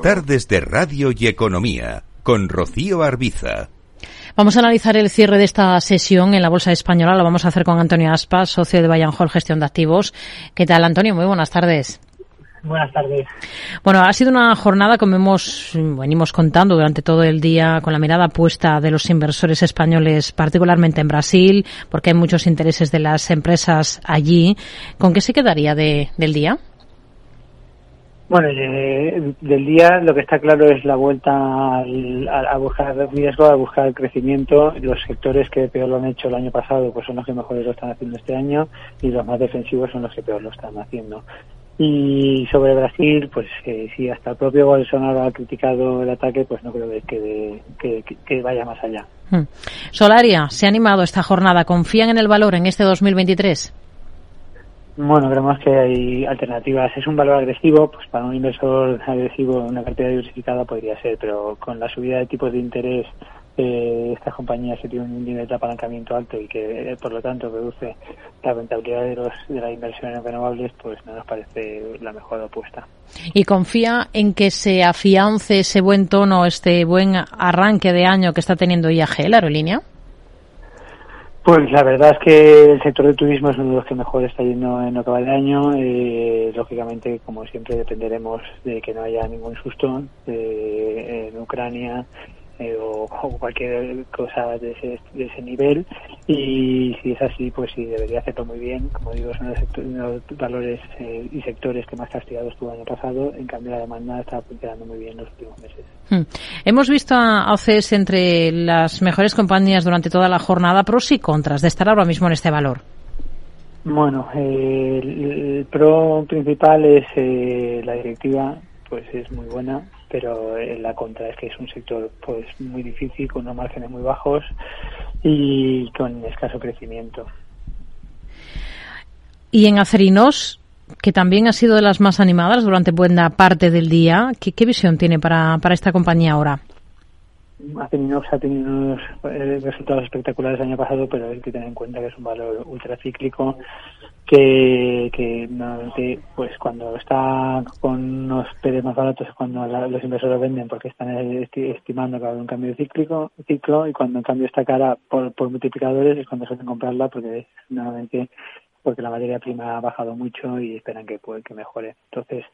Tardes de Radio y Economía con Rocío Arbiza. Vamos a analizar el cierre de esta sesión en la Bolsa Española. Lo vamos a hacer con Antonio Aspas, socio de Bayern Hall Gestión de Activos. ¿Qué tal, Antonio? Muy buenas tardes. Buenas tardes. Bueno, ha sido una jornada, como hemos, venimos contando durante todo el día, con la mirada puesta de los inversores españoles, particularmente en Brasil, porque hay muchos intereses de las empresas allí. ¿Con qué se quedaría de, del día? Bueno, eh, del día lo que está claro es la vuelta al, a, buscar riesgo, a buscar el crecimiento. Los sectores que peor lo han hecho el año pasado pues son los que mejores lo están haciendo este año y los más defensivos son los que peor lo están haciendo. Y sobre Brasil, pues eh, si hasta el propio Bolsonaro ha criticado el ataque, pues no creo que, que, que, que vaya más allá. Hmm. Solaria, se ha animado esta jornada. ¿Confían en el valor en este 2023? Bueno, creemos que hay alternativas. Es un valor agresivo, pues para un inversor agresivo una cartera diversificada podría ser, pero con la subida de tipos de interés eh, estas compañías que tienen un nivel de apalancamiento alto y que por lo tanto reduce la rentabilidad de, los, de las inversiones renovables, pues no nos parece la mejor apuesta. ¿Y confía en que se afiance ese buen tono, este buen arranque de año que está teniendo IAG, la aerolínea? Pues la verdad es que el sector del turismo es uno de los que mejor está yendo en lo que de año. Eh, lógicamente, como siempre, dependeremos de que no haya ningún susto eh, en Ucrania eh, o, o, cualquier cosa de ese, de ese nivel. Y si es así, pues sí, debería hacerlo muy bien. Como digo, son los, sectores, los valores eh, y sectores que más castigados tuvo el año pasado. En cambio, la demanda está funcionando muy bien los últimos meses. Hmm. Hemos visto a OCES entre las mejores compañías durante toda la jornada, pros y contras de estar ahora mismo en este valor. Bueno, eh, el, el, pro principal es eh, la directiva, pues es muy buena, pero en la contra es que es un sector pues muy difícil, con unos márgenes muy bajos y con escaso crecimiento. Y en Acerinos, que también ha sido de las más animadas durante buena parte del día, ¿qué, qué visión tiene para, para esta compañía ahora? Acerinox ha tenido unos eh, resultados espectaculares el año pasado, pero hay que tener en cuenta que es un valor ultracíclico que, que normalmente pues cuando está con unos PERES más baratos es cuando la, los inversores venden porque están estimando que va a haber un cambio cíclico ciclo y cuando en cambio está cara por, por multiplicadores es cuando suelen comprarla porque normalmente porque la materia prima ha bajado mucho y esperan que, puede, que mejore. Entonces,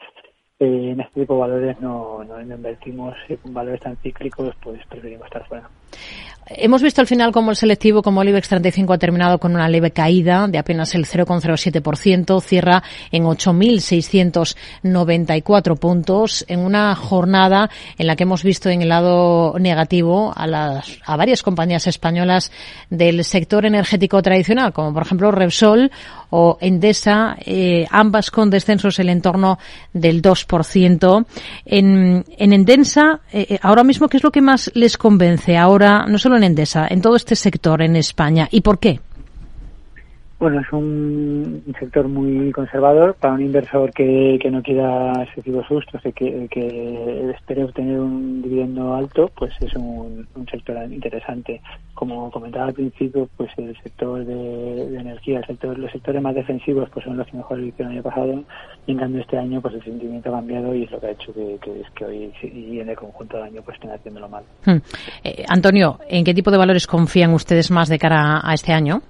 eh, en este tipo de valores no, no, invertimos en valores tan cíclicos, pues preferimos estar fuera. Hemos visto al final como el selectivo, como el IBEX 35 ha terminado con una leve caída de apenas el 0,07%, cierra en 8.694 puntos en una jornada en la que hemos visto en el lado negativo a, las, a varias compañías españolas del sector energético tradicional, como por ejemplo Repsol o Endesa, eh, ambas con descensos en el entorno del 2%. En, en Endesa, eh, ahora mismo, ¿qué es lo que más les convence ahora, no solo en Endesa, en todo este sector en España. ¿Y por qué? Bueno, es un sector muy conservador para un inversor que, que no quiera excesivos sustos, que, que espere obtener un dividendo alto, pues es un, un, sector interesante. Como comentaba al principio, pues el sector de, de, energía, el sector, los sectores más defensivos, pues son los que mejor lo hicieron el año pasado, y en cambio este año, pues el sentimiento ha cambiado y es lo que ha hecho que, que, es que hoy y en el conjunto del año pues estén haciéndolo mal. Hmm. Eh, Antonio, ¿en qué tipo de valores confían ustedes más de cara a este año?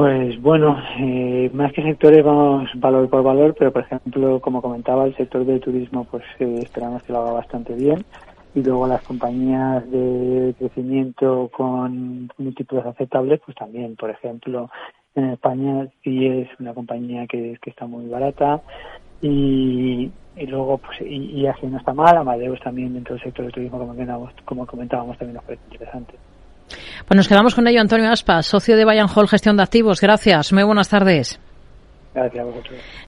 Pues bueno, eh, más que sectores vamos valor por valor, pero por ejemplo, como comentaba, el sector del turismo pues eh, esperamos que lo haga bastante bien. Y luego las compañías de crecimiento con múltiplos aceptables pues también, por ejemplo, en España sí es una compañía que, está muy barata. Y, y luego pues IAG no está mal, Amadeus también dentro del sector del turismo como como comentábamos también nos parece interesante. Pues nos quedamos con ello, Antonio Aspas, socio de Bayern Hall Gestión de Activos. Gracias. Muy buenas tardes. Gracias a vosotros.